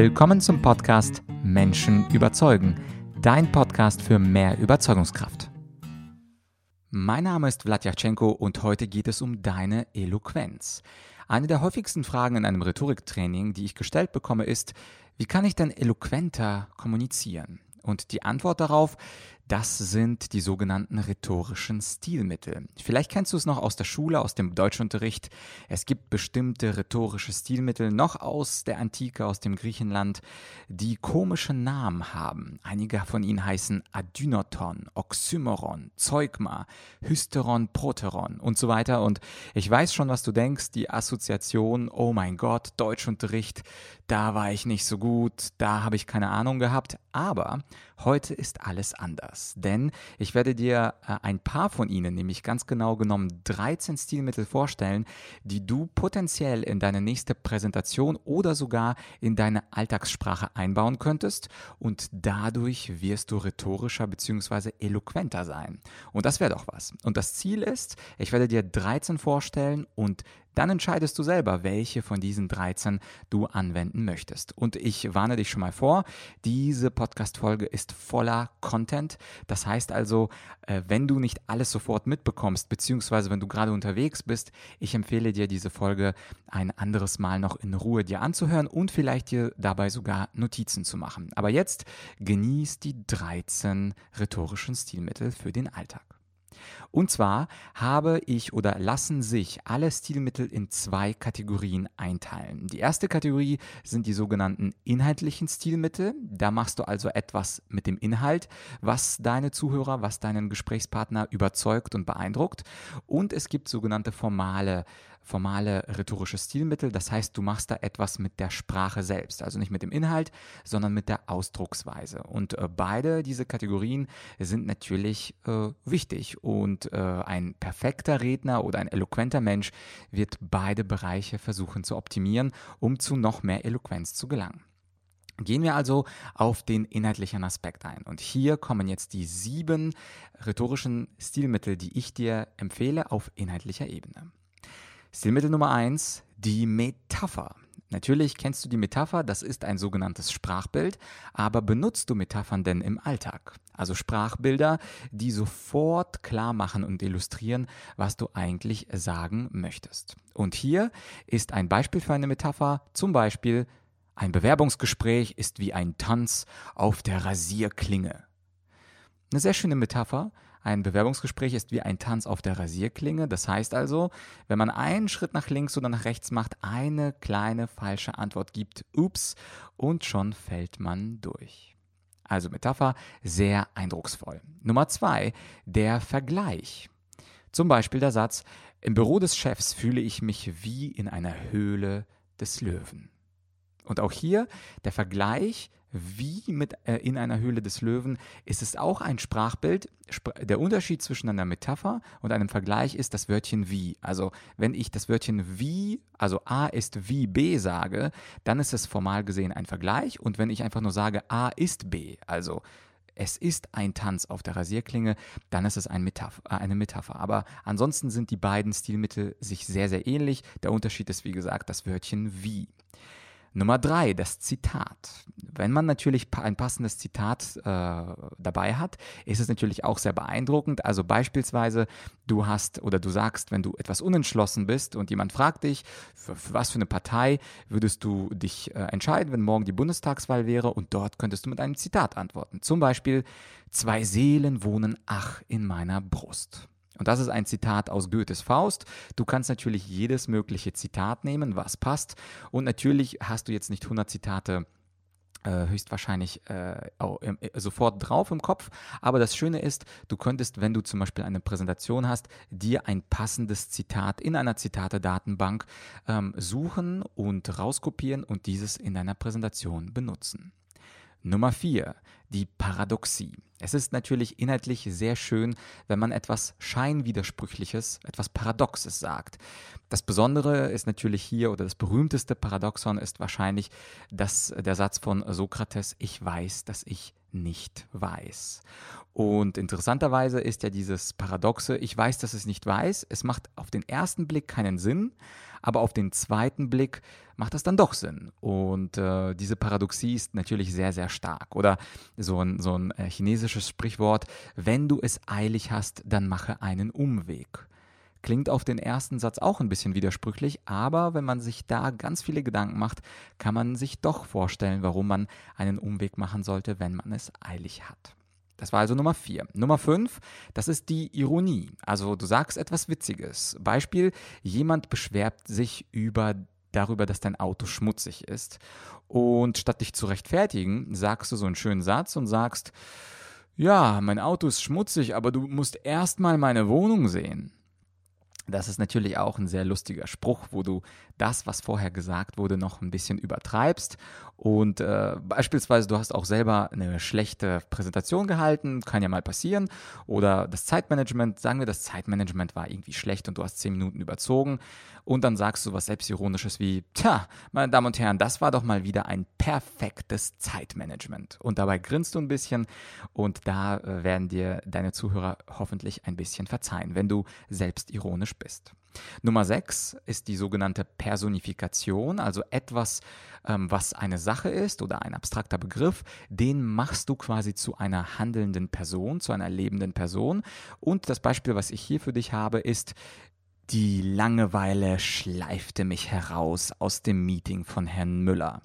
Willkommen zum Podcast Menschen überzeugen, dein Podcast für mehr Überzeugungskraft. Mein Name ist Vladyachenko und heute geht es um deine Eloquenz. Eine der häufigsten Fragen in einem Rhetoriktraining, die ich gestellt bekomme, ist, wie kann ich denn eloquenter kommunizieren? Und die Antwort darauf, das sind die sogenannten rhetorischen Stilmittel. Vielleicht kennst du es noch aus der Schule, aus dem Deutschunterricht. Es gibt bestimmte rhetorische Stilmittel noch aus der Antike, aus dem Griechenland, die komische Namen haben. Einige von ihnen heißen Adynoton, Oxymoron, Zeugma, Hysteron, Proteron und so weiter. Und ich weiß schon, was du denkst. Die Assoziation, oh mein Gott, Deutschunterricht, da war ich nicht so gut, da habe ich keine Ahnung gehabt. Aber heute ist alles anders das, denn ich werde dir äh, ein paar von ihnen, nämlich ganz genau genommen 13 Stilmittel vorstellen, die du potenziell in deine nächste Präsentation oder sogar in deine Alltagssprache einbauen könntest und dadurch wirst du rhetorischer bzw. eloquenter sein. Und das wäre doch was. Und das Ziel ist, ich werde dir 13 vorstellen und dann entscheidest du selber, welche von diesen 13 du anwenden möchtest. Und ich warne dich schon mal vor, diese Podcast-Folge ist voller Content. Das heißt also, äh, wenn du nicht alles sofort mitbekommst, beziehungsweise wenn du gerade unterwegs bist, ich empfehle dir, diese Folge ein anderes Mal noch in Ruhe dir anzuhören und vielleicht dir dabei sogar Notizen zu machen. Aber jetzt genieß die 13 rhetorischen Stilmittel für den Alltag. Und zwar habe ich oder lassen sich alle Stilmittel in zwei Kategorien einteilen. Die erste Kategorie sind die sogenannten inhaltlichen Stilmittel. Da machst du also etwas mit dem Inhalt, was deine Zuhörer, was deinen Gesprächspartner überzeugt und beeindruckt. Und es gibt sogenannte formale formale rhetorische Stilmittel. Das heißt, du machst da etwas mit der Sprache selbst, also nicht mit dem Inhalt, sondern mit der Ausdrucksweise. Und äh, beide diese Kategorien sind natürlich äh, wichtig und äh, ein perfekter Redner oder ein eloquenter Mensch wird beide Bereiche versuchen zu optimieren, um zu noch mehr Eloquenz zu gelangen. Gehen wir also auf den inhaltlichen Aspekt ein. Und hier kommen jetzt die sieben rhetorischen Stilmittel, die ich dir empfehle auf inhaltlicher Ebene. Stilmittel Nummer eins, die Metapher. Natürlich kennst du die Metapher, das ist ein sogenanntes Sprachbild, aber benutzt du Metaphern denn im Alltag? Also Sprachbilder, die sofort klar machen und illustrieren, was du eigentlich sagen möchtest. Und hier ist ein Beispiel für eine Metapher, zum Beispiel ein Bewerbungsgespräch ist wie ein Tanz auf der Rasierklinge. Eine sehr schöne Metapher, ein Bewerbungsgespräch ist wie ein Tanz auf der Rasierklinge. Das heißt also, wenn man einen Schritt nach links oder nach rechts macht, eine kleine falsche Antwort gibt, ups, und schon fällt man durch. Also Metapher, sehr eindrucksvoll. Nummer zwei, der Vergleich. Zum Beispiel der Satz, im Büro des Chefs fühle ich mich wie in einer Höhle des Löwen. Und auch hier der Vergleich wie mit äh, in einer Höhle des Löwen ist es auch ein Sprachbild. Der Unterschied zwischen einer Metapher und einem Vergleich ist das Wörtchen wie. Also wenn ich das Wörtchen wie, also A ist wie B sage, dann ist es formal gesehen ein Vergleich. Und wenn ich einfach nur sage A ist B, also es ist ein Tanz auf der Rasierklinge, dann ist es ein Metapher, äh, eine Metapher. Aber ansonsten sind die beiden Stilmittel sich sehr, sehr ähnlich. Der Unterschied ist, wie gesagt, das Wörtchen wie. Nummer drei, das Zitat. Wenn man natürlich ein passendes Zitat äh, dabei hat, ist es natürlich auch sehr beeindruckend. Also beispielsweise, du hast oder du sagst, wenn du etwas unentschlossen bist und jemand fragt dich, für, für was für eine Partei würdest du dich äh, entscheiden, wenn morgen die Bundestagswahl wäre und dort könntest du mit einem Zitat antworten. Zum Beispiel, zwei Seelen wohnen ach in meiner Brust. Und das ist ein Zitat aus Goethes Faust. Du kannst natürlich jedes mögliche Zitat nehmen, was passt. Und natürlich hast du jetzt nicht 100 Zitate äh, höchstwahrscheinlich äh, äh, sofort drauf im Kopf. Aber das Schöne ist, du könntest, wenn du zum Beispiel eine Präsentation hast, dir ein passendes Zitat in einer Zitate-Datenbank ähm, suchen und rauskopieren und dieses in deiner Präsentation benutzen. Nummer 4. Die Paradoxie. Es ist natürlich inhaltlich sehr schön, wenn man etwas Scheinwidersprüchliches, etwas Paradoxes sagt. Das Besondere ist natürlich hier, oder das berühmteste Paradoxon ist wahrscheinlich das, der Satz von Sokrates, ich weiß, dass ich nicht weiß. Und interessanterweise ist ja dieses Paradoxe, ich weiß, dass es nicht weiß, es macht auf den ersten Blick keinen Sinn, aber auf den zweiten Blick macht das dann doch Sinn. Und äh, diese Paradoxie ist natürlich sehr, sehr stark. Oder so ein, so ein äh, chinesisches Sprichwort, wenn du es eilig hast, dann mache einen Umweg. Klingt auf den ersten Satz auch ein bisschen widersprüchlich, aber wenn man sich da ganz viele Gedanken macht, kann man sich doch vorstellen, warum man einen Umweg machen sollte, wenn man es eilig hat. Das war also Nummer 4. Nummer 5, das ist die Ironie. Also du sagst etwas Witziges. Beispiel, jemand beschwert sich über darüber, dass dein Auto schmutzig ist. Und statt dich zu rechtfertigen, sagst du so einen schönen Satz und sagst, ja, mein Auto ist schmutzig, aber du musst erstmal meine Wohnung sehen. Das ist natürlich auch ein sehr lustiger Spruch, wo du das, was vorher gesagt wurde, noch ein bisschen übertreibst. Und äh, beispielsweise, du hast auch selber eine schlechte Präsentation gehalten, kann ja mal passieren. Oder das Zeitmanagement, sagen wir, das Zeitmanagement war irgendwie schlecht und du hast zehn Minuten überzogen. Und dann sagst du was Selbstironisches wie, tja, meine Damen und Herren, das war doch mal wieder ein perfektes Zeitmanagement. Und dabei grinst du ein bisschen und da äh, werden dir deine Zuhörer hoffentlich ein bisschen verzeihen, wenn du selbstironisch bist. Nummer 6 ist die sogenannte Personifikation, also etwas, ähm, was eine Sache ist oder ein abstrakter Begriff, den machst du quasi zu einer handelnden Person, zu einer lebenden Person. Und das Beispiel, was ich hier für dich habe, ist die Langeweile schleifte mich heraus aus dem Meeting von Herrn Müller.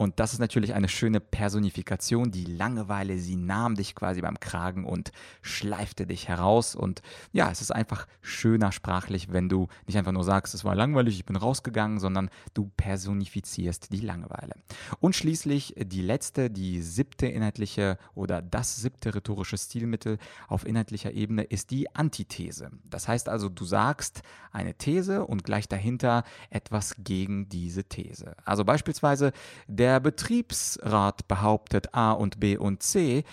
Und das ist natürlich eine schöne Personifikation. Die Langeweile, sie nahm dich quasi beim Kragen und schleifte dich heraus. Und ja, es ist einfach schöner sprachlich, wenn du nicht einfach nur sagst, es war langweilig, ich bin rausgegangen, sondern du personifizierst die Langeweile. Und schließlich die letzte, die siebte inhaltliche oder das siebte rhetorische Stilmittel auf inhaltlicher Ebene ist die Antithese. Das heißt also, du sagst eine These und gleich dahinter etwas gegen diese These. Also beispielsweise der der Betriebsrat behauptet A und B und C,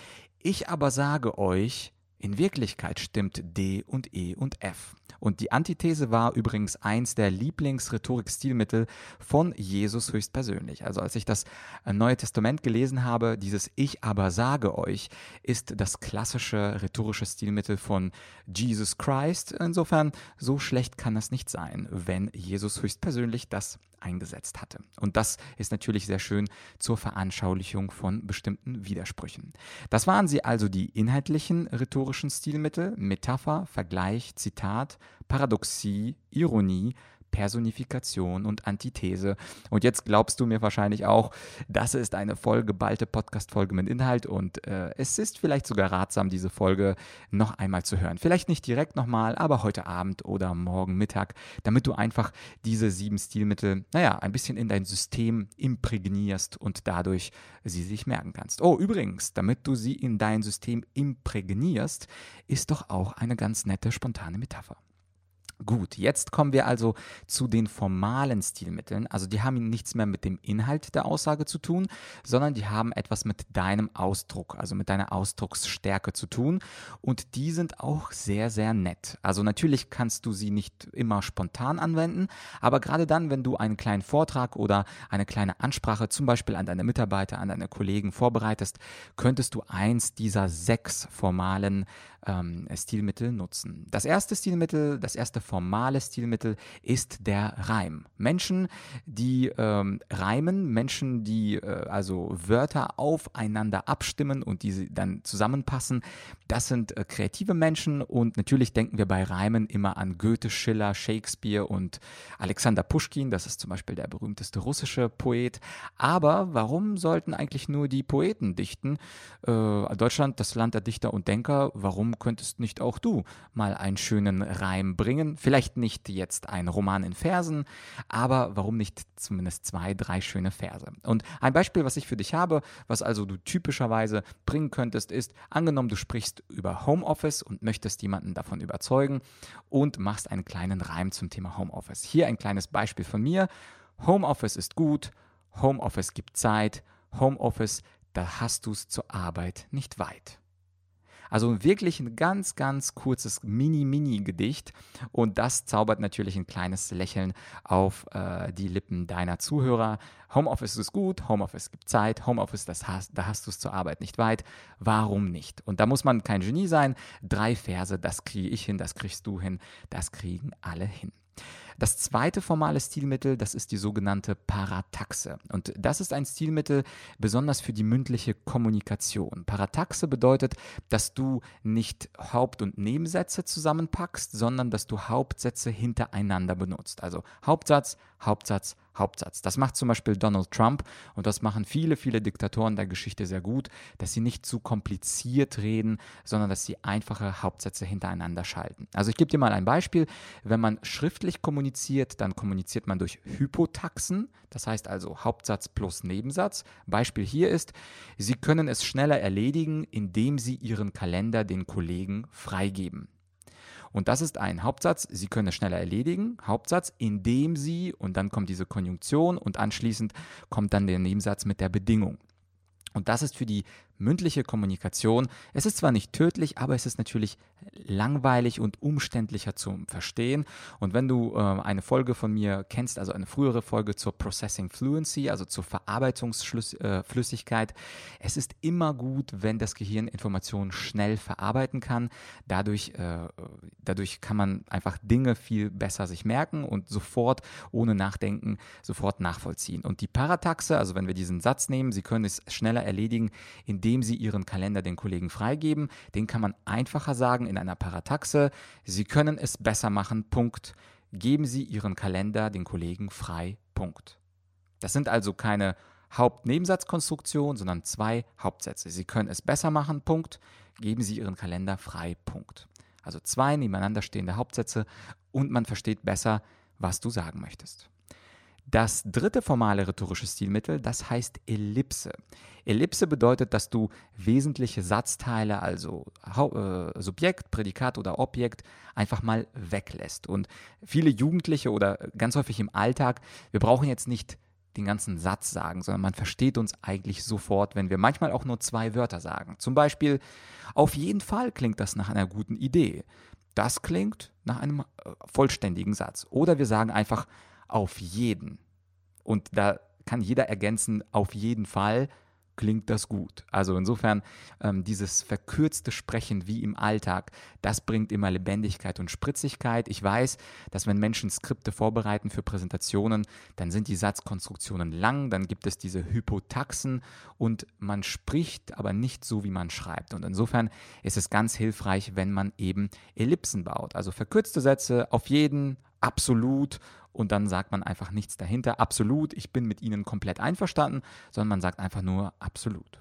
ich aber sage euch, in Wirklichkeit stimmt D und E und F. Und die Antithese war übrigens eins der Lieblingsrhetorik-Stilmittel von Jesus höchstpersönlich. Also als ich das äh, Neue Testament gelesen habe, dieses Ich aber sage euch, ist das klassische rhetorische Stilmittel von Jesus Christ. Insofern, so schlecht kann es nicht sein, wenn Jesus höchstpersönlich das eingesetzt hatte. Und das ist natürlich sehr schön zur Veranschaulichung von bestimmten Widersprüchen. Das waren sie also die inhaltlichen rhetorischen Stilmittel, Metapher, Vergleich, Zitat, Paradoxie, Ironie, Personifikation und Antithese. Und jetzt glaubst du mir wahrscheinlich auch, das ist eine vollgeballte Podcast-Folge mit Inhalt und äh, es ist vielleicht sogar ratsam, diese Folge noch einmal zu hören. Vielleicht nicht direkt nochmal, aber heute Abend oder morgen Mittag, damit du einfach diese sieben Stilmittel, naja, ein bisschen in dein System imprägnierst und dadurch sie sich merken kannst. Oh, übrigens, damit du sie in dein System imprägnierst, ist doch auch eine ganz nette, spontane Metapher. Gut, jetzt kommen wir also zu den formalen Stilmitteln. Also die haben nichts mehr mit dem Inhalt der Aussage zu tun, sondern die haben etwas mit deinem Ausdruck, also mit deiner Ausdrucksstärke zu tun. Und die sind auch sehr, sehr nett. Also natürlich kannst du sie nicht immer spontan anwenden, aber gerade dann, wenn du einen kleinen Vortrag oder eine kleine Ansprache zum Beispiel an deine Mitarbeiter, an deine Kollegen vorbereitest, könntest du eins dieser sechs formalen ähm, Stilmittel nutzen. Das erste Stilmittel, das erste formale Stilmittel ist der Reim. Menschen, die ähm, reimen, Menschen, die äh, also Wörter aufeinander abstimmen und diese dann zusammenpassen, das sind äh, kreative Menschen und natürlich denken wir bei Reimen immer an Goethe, Schiller, Shakespeare und Alexander Puschkin, das ist zum Beispiel der berühmteste russische Poet. Aber warum sollten eigentlich nur die Poeten dichten? Äh, Deutschland, das Land der Dichter und Denker, warum könntest nicht auch du mal einen schönen Reim bringen? Vielleicht nicht jetzt ein Roman in Versen, aber warum nicht zumindest zwei, drei schöne Verse? Und ein Beispiel, was ich für dich habe, was also du typischerweise bringen könntest, ist, angenommen, du sprichst über Homeoffice und möchtest jemanden davon überzeugen und machst einen kleinen Reim zum Thema Homeoffice. Hier ein kleines Beispiel von mir. Homeoffice ist gut, Homeoffice gibt Zeit, Homeoffice, da hast du es zur Arbeit nicht weit. Also wirklich ein ganz, ganz kurzes Mini-Mini-Gedicht und das zaubert natürlich ein kleines Lächeln auf äh, die Lippen deiner Zuhörer. Homeoffice ist gut, Homeoffice gibt Zeit, Homeoffice, das hast, da hast du es zur Arbeit nicht weit. Warum nicht? Und da muss man kein Genie sein. Drei Verse, das kriege ich hin, das kriegst du hin, das kriegen alle hin. Das zweite formale Stilmittel, das ist die sogenannte Parataxe. Und das ist ein Stilmittel besonders für die mündliche Kommunikation. Parataxe bedeutet, dass du nicht Haupt- und Nebensätze zusammenpackst, sondern dass du Hauptsätze hintereinander benutzt. Also Hauptsatz, Hauptsatz, Hauptsatz. Das macht zum Beispiel Donald Trump und das machen viele, viele Diktatoren der Geschichte sehr gut, dass sie nicht zu kompliziert reden, sondern dass sie einfache Hauptsätze hintereinander schalten. Also ich gebe dir mal ein Beispiel. Wenn man schriftlich kommuniziert, dann kommuniziert man durch Hypotaxen, das heißt also Hauptsatz plus Nebensatz. Beispiel hier ist, Sie können es schneller erledigen, indem Sie Ihren Kalender den Kollegen freigeben. Und das ist ein Hauptsatz. Sie können es schneller erledigen. Hauptsatz, indem Sie, und dann kommt diese Konjunktion und anschließend kommt dann der Nebensatz mit der Bedingung. Und das ist für die mündliche Kommunikation. Es ist zwar nicht tödlich, aber es ist natürlich langweilig und umständlicher zum Verstehen. Und wenn du äh, eine Folge von mir kennst, also eine frühere Folge zur Processing Fluency, also zur Verarbeitungsflüssigkeit, äh, es ist immer gut, wenn das Gehirn Informationen schnell verarbeiten kann. Dadurch, äh, dadurch kann man einfach Dinge viel besser sich merken und sofort, ohne Nachdenken, sofort nachvollziehen. Und die Parataxe, also wenn wir diesen Satz nehmen, Sie können es schneller erledigen, indem indem Sie Ihren Kalender den Kollegen freigeben. Den kann man einfacher sagen in einer Parataxe. Sie können es besser machen. Punkt. Geben Sie Ihren Kalender den Kollegen frei. Punkt. Das sind also keine Haupt-Nebensatzkonstruktionen, sondern zwei Hauptsätze. Sie können es besser machen. Punkt. Geben Sie Ihren Kalender frei. Punkt. Also zwei nebeneinander stehende Hauptsätze und man versteht besser, was du sagen möchtest. Das dritte formale rhetorische Stilmittel, das heißt Ellipse. Ellipse bedeutet, dass du wesentliche Satzteile, also äh, Subjekt, Prädikat oder Objekt, einfach mal weglässt. Und viele Jugendliche oder ganz häufig im Alltag, wir brauchen jetzt nicht den ganzen Satz sagen, sondern man versteht uns eigentlich sofort, wenn wir manchmal auch nur zwei Wörter sagen. Zum Beispiel, auf jeden Fall klingt das nach einer guten Idee. Das klingt nach einem äh, vollständigen Satz. Oder wir sagen einfach, auf jeden. Und da kann jeder ergänzen, auf jeden Fall klingt das gut. Also insofern ähm, dieses verkürzte Sprechen wie im Alltag, das bringt immer Lebendigkeit und Spritzigkeit. Ich weiß, dass wenn Menschen Skripte vorbereiten für Präsentationen, dann sind die Satzkonstruktionen lang, dann gibt es diese Hypotaxen und man spricht aber nicht so, wie man schreibt. Und insofern ist es ganz hilfreich, wenn man eben Ellipsen baut. Also verkürzte Sätze auf jeden, absolut und dann sagt man einfach nichts dahinter. Absolut, ich bin mit Ihnen komplett einverstanden, sondern man sagt einfach nur absolut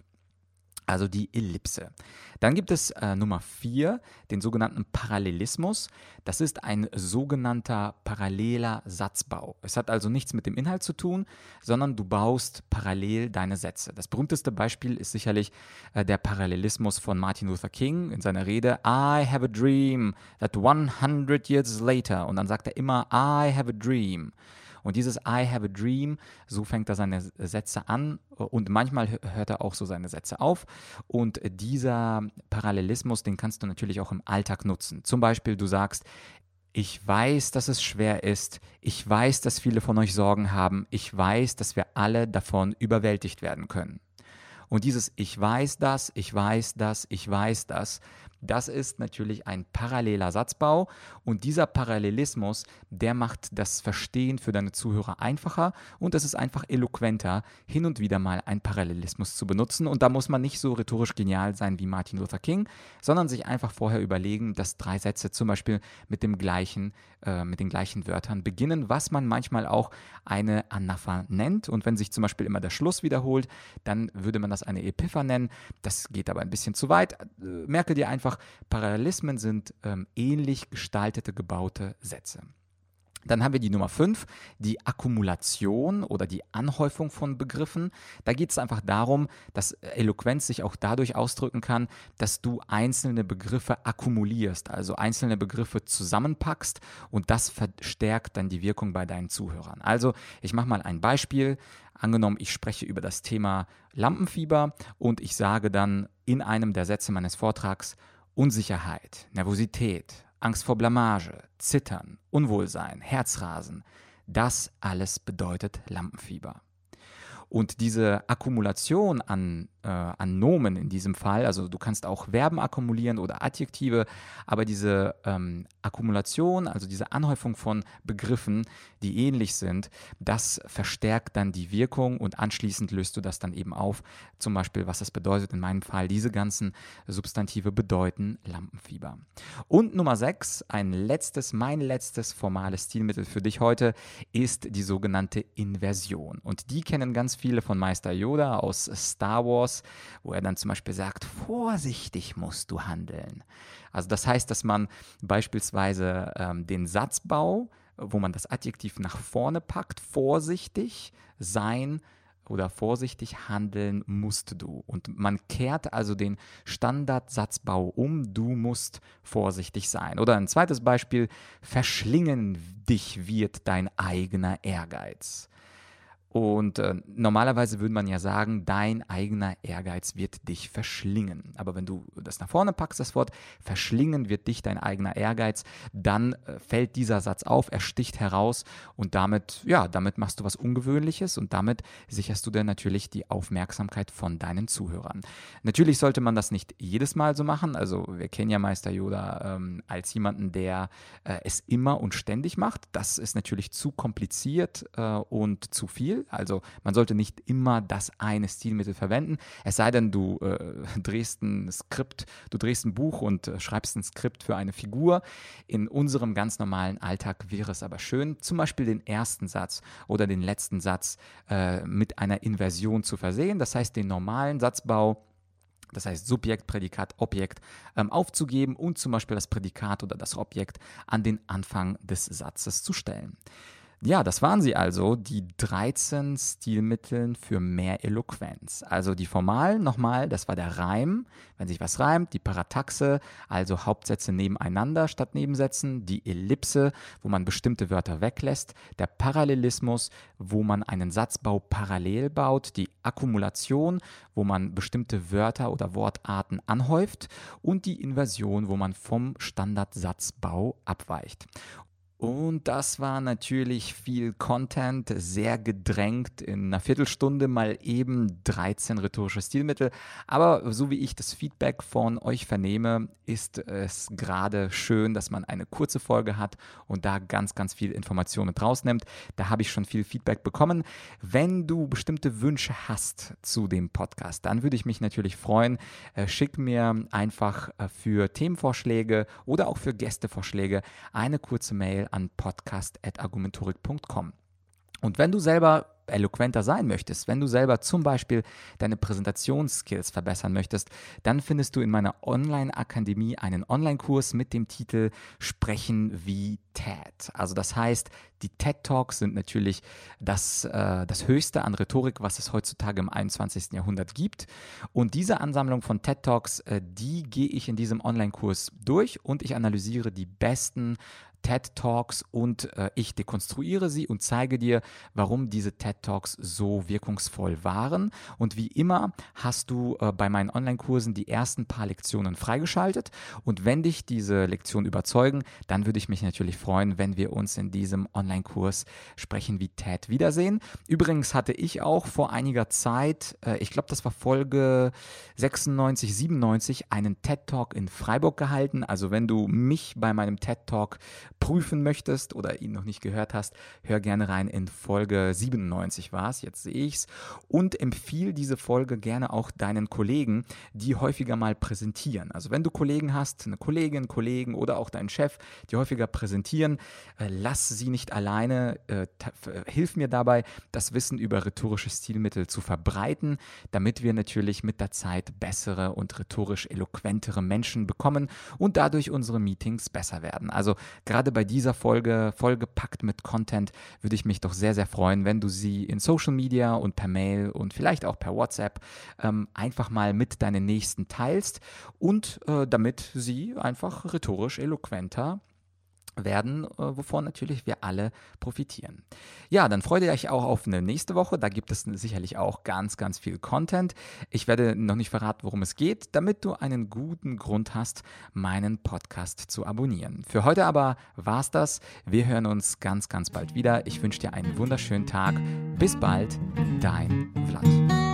also die Ellipse. Dann gibt es äh, Nummer 4, den sogenannten Parallelismus. Das ist ein sogenannter paralleler Satzbau. Es hat also nichts mit dem Inhalt zu tun, sondern du baust parallel deine Sätze. Das berühmteste Beispiel ist sicherlich äh, der Parallelismus von Martin Luther King in seiner Rede I have a dream that 100 years later und dann sagt er immer I have a dream. Und dieses I have a dream, so fängt er seine Sätze an und manchmal hört er auch so seine Sätze auf. Und dieser Parallelismus, den kannst du natürlich auch im Alltag nutzen. Zum Beispiel, du sagst, ich weiß, dass es schwer ist. Ich weiß, dass viele von euch Sorgen haben. Ich weiß, dass wir alle davon überwältigt werden können. Und dieses Ich weiß das, ich weiß das, ich weiß das, das ist natürlich ein paralleler Satzbau und dieser Parallelismus, der macht das Verstehen für deine Zuhörer einfacher und es ist einfach eloquenter, hin und wieder mal einen Parallelismus zu benutzen und da muss man nicht so rhetorisch genial sein wie Martin Luther King, sondern sich einfach vorher überlegen, dass drei Sätze zum Beispiel mit dem gleichen, äh, mit den gleichen Wörtern beginnen, was man manchmal auch eine Anapha nennt und wenn sich zum Beispiel immer der Schluss wiederholt, dann würde man das eine Epipha nennen. Das geht aber ein bisschen zu weit. Äh, merke dir einfach einfach, Parallelismen sind ähm, ähnlich gestaltete, gebaute Sätze. Dann haben wir die Nummer 5, die Akkumulation oder die Anhäufung von Begriffen. Da geht es einfach darum, dass Eloquenz sich auch dadurch ausdrücken kann, dass du einzelne Begriffe akkumulierst, also einzelne Begriffe zusammenpackst und das verstärkt dann die Wirkung bei deinen Zuhörern. Also ich mache mal ein Beispiel. Angenommen, ich spreche über das Thema Lampenfieber und ich sage dann in einem der Sätze meines Vortrags, Unsicherheit, Nervosität, Angst vor Blamage, Zittern, Unwohlsein, Herzrasen, das alles bedeutet Lampenfieber. Und diese Akkumulation an äh, an Nomen in diesem Fall. Also du kannst auch Verben akkumulieren oder Adjektive, aber diese ähm, Akkumulation, also diese Anhäufung von Begriffen, die ähnlich sind, das verstärkt dann die Wirkung und anschließend löst du das dann eben auf. Zum Beispiel, was das bedeutet in meinem Fall, diese ganzen Substantive bedeuten Lampenfieber. Und Nummer 6, ein letztes, mein letztes formales Stilmittel für dich heute ist die sogenannte Inversion. Und die kennen ganz viele von Meister Yoda aus Star Wars, wo er dann zum Beispiel sagt, vorsichtig musst du handeln. Also das heißt, dass man beispielsweise ähm, den Satzbau, wo man das Adjektiv nach vorne packt, vorsichtig sein oder vorsichtig handeln musst du. Und man kehrt also den Standardsatzbau um, du musst vorsichtig sein. Oder ein zweites Beispiel, verschlingen dich wird dein eigener Ehrgeiz. Und äh, normalerweise würde man ja sagen, dein eigener Ehrgeiz wird dich verschlingen. Aber wenn du das nach vorne packst, das Wort verschlingen wird dich dein eigener Ehrgeiz, dann äh, fällt dieser Satz auf, er sticht heraus und damit, ja, damit machst du was Ungewöhnliches und damit sicherst du dann natürlich die Aufmerksamkeit von deinen Zuhörern. Natürlich sollte man das nicht jedes Mal so machen. Also wir kennen ja Meister Yoda ähm, als jemanden, der äh, es immer und ständig macht. Das ist natürlich zu kompliziert äh, und zu viel. Also man sollte nicht immer das eine Stilmittel verwenden, es sei denn, du äh, drehst ein Skript, du drehst ein Buch und äh, schreibst ein Skript für eine Figur. In unserem ganz normalen Alltag wäre es aber schön, zum Beispiel den ersten Satz oder den letzten Satz äh, mit einer Inversion zu versehen. Das heißt, den normalen Satzbau das heißt Subjekt, Prädikat, Objekt ähm, aufzugeben und zum Beispiel das Prädikat oder das Objekt an den Anfang des Satzes zu stellen. Ja, das waren sie also, die 13 Stilmitteln für mehr Eloquenz. Also die formalen nochmal, das war der Reim, wenn sich was reimt, die Parataxe, also Hauptsätze nebeneinander statt Nebensätzen, die Ellipse, wo man bestimmte Wörter weglässt, der Parallelismus, wo man einen Satzbau parallel baut, die Akkumulation, wo man bestimmte Wörter oder Wortarten anhäuft und die Inversion, wo man vom Standardsatzbau abweicht. Und das war natürlich viel Content, sehr gedrängt in einer Viertelstunde mal eben 13 rhetorische Stilmittel. Aber so wie ich das Feedback von euch vernehme, ist es gerade schön, dass man eine kurze Folge hat und da ganz, ganz viel Information mit rausnimmt. Da habe ich schon viel Feedback bekommen. Wenn du bestimmte Wünsche hast zu dem Podcast, dann würde ich mich natürlich freuen. Äh, schick mir einfach äh, für Themenvorschläge oder auch für Gästevorschläge eine kurze Mail an podcast.argumentorik.com. Und wenn du selber eloquenter sein möchtest, wenn du selber zum Beispiel deine Präsentationsskills verbessern möchtest, dann findest du in meiner Online-Akademie einen Online-Kurs mit dem Titel Sprechen wie TED. Also das heißt, die TED Talks sind natürlich das, äh, das Höchste an Rhetorik, was es heutzutage im 21. Jahrhundert gibt. Und diese Ansammlung von TED Talks, äh, die gehe ich in diesem Online-Kurs durch und ich analysiere die besten TED Talks und äh, ich dekonstruiere sie und zeige dir, warum diese TED Talks so wirkungsvoll waren. Und wie immer hast du äh, bei meinen Online-Kursen die ersten paar Lektionen freigeschaltet. Und wenn dich diese Lektionen überzeugen, dann würde ich mich natürlich freuen, wenn wir uns in diesem Online-Kurs sprechen wie TED wiedersehen. Übrigens hatte ich auch vor einiger Zeit, äh, ich glaube, das war Folge 96, 97, einen TED Talk in Freiburg gehalten. Also wenn du mich bei meinem TED Talk prüfen möchtest oder ihn noch nicht gehört hast, hör gerne rein in Folge 97 war es, jetzt sehe ich es. Und empfiehl diese Folge gerne auch deinen Kollegen, die häufiger mal präsentieren. Also wenn du Kollegen hast, eine Kollegin, Kollegen oder auch deinen Chef, die häufiger präsentieren, äh, lass sie nicht alleine. Äh, äh, hilf mir dabei, das Wissen über rhetorische Stilmittel zu verbreiten, damit wir natürlich mit der Zeit bessere und rhetorisch eloquentere Menschen bekommen und dadurch unsere Meetings besser werden. Also gerade bei dieser Folge, vollgepackt mit Content, würde ich mich doch sehr, sehr freuen, wenn du sie in Social Media und per Mail und vielleicht auch per WhatsApp ähm, einfach mal mit deinen Nächsten teilst und äh, damit sie einfach rhetorisch eloquenter werden, äh, wovon natürlich wir alle profitieren. Ja, dann freut ihr euch auch auf eine nächste Woche. Da gibt es sicherlich auch ganz, ganz viel Content. Ich werde noch nicht verraten, worum es geht, damit du einen guten Grund hast, meinen Podcast zu abonnieren. Für heute aber war es das. Wir hören uns ganz, ganz bald wieder. Ich wünsche dir einen wunderschönen Tag. Bis bald, dein Vlad.